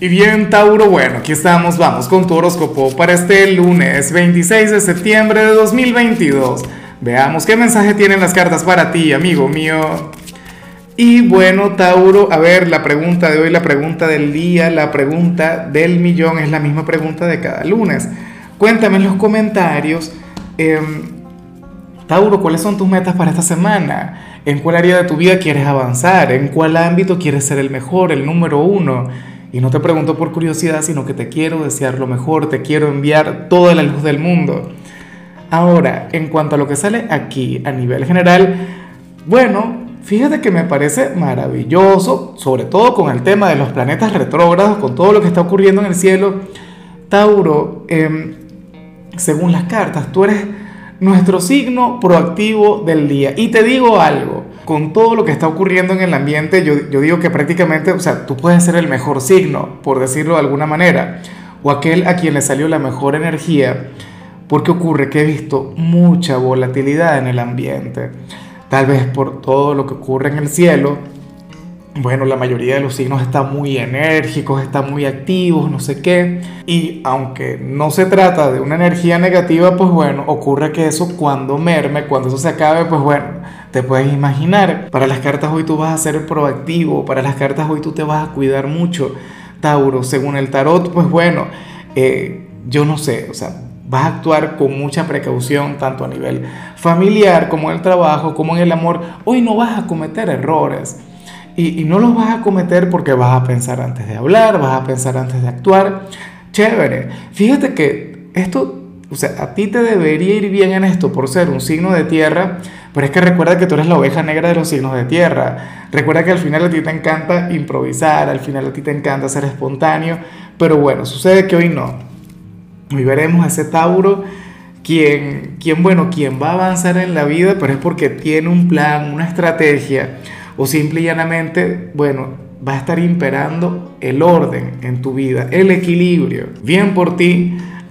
Y bien, Tauro, bueno, aquí estamos, vamos con tu horóscopo para este lunes 26 de septiembre de 2022. Veamos qué mensaje tienen las cartas para ti, amigo mío. Y bueno, Tauro, a ver, la pregunta de hoy, la pregunta del día, la pregunta del millón es la misma pregunta de cada lunes. Cuéntame en los comentarios, em, Tauro, ¿cuáles son tus metas para esta semana? ¿En cuál área de tu vida quieres avanzar? ¿En cuál ámbito quieres ser el mejor, el número uno? Y no te pregunto por curiosidad, sino que te quiero desear lo mejor, te quiero enviar toda la luz del mundo. Ahora, en cuanto a lo que sale aquí a nivel general, bueno, fíjate que me parece maravilloso, sobre todo con el tema de los planetas retrógrados, con todo lo que está ocurriendo en el cielo. Tauro, em, según las cartas, tú eres nuestro signo proactivo del día. Y te digo algo, con todo lo que está ocurriendo en el ambiente, yo, digo que prácticamente, o sea, tú puedes ser el mejor signo, por decirlo de alguna manera, o aquel a quien le salió la mejor energía, porque ocurre que he visto mucha volatilidad en el ambiente, tal vez por todo lo que ocurre en el cielo, bueno, la mayoría de los signos están muy enérgicos, están muy activos, no sé qué. Y aunque no se trata de una energía negativa, pues bueno, ocurre que eso cuando merme, cuando eso se acabe, pues bueno, te puedes imaginar. Para las cartas hoy tú vas a ser proactivo, para las cartas hoy tú te vas a cuidar mucho. Tauro, según el tarot, pues bueno, eh, yo no sé, o sea, vas a actuar con mucha precaución, tanto a nivel familiar como en el trabajo, como en el amor. Hoy no vas a cometer errores y, no los vas a cometer porque vas a pensar antes de hablar, vas a pensar antes de actuar. Chévere. Fíjate que esto, o sea, a ti te debería ir bien en esto por ser un signo de tierra, pero es que recuerda que tú eres la oveja negra de los signos de tierra. Recuerda que al final a ti te encanta improvisar, al final a ti te encanta ser espontáneo, pero bueno, sucede que hoy no. Hoy veremos a ese Tauro quien, quien, bueno, quien va a avanzar en la vida, pero es porque tiene un plan, una estrategia o simple y llanamente, bueno, va a estar imperando el orden en tu vida, el equilibrio. Bien por ti.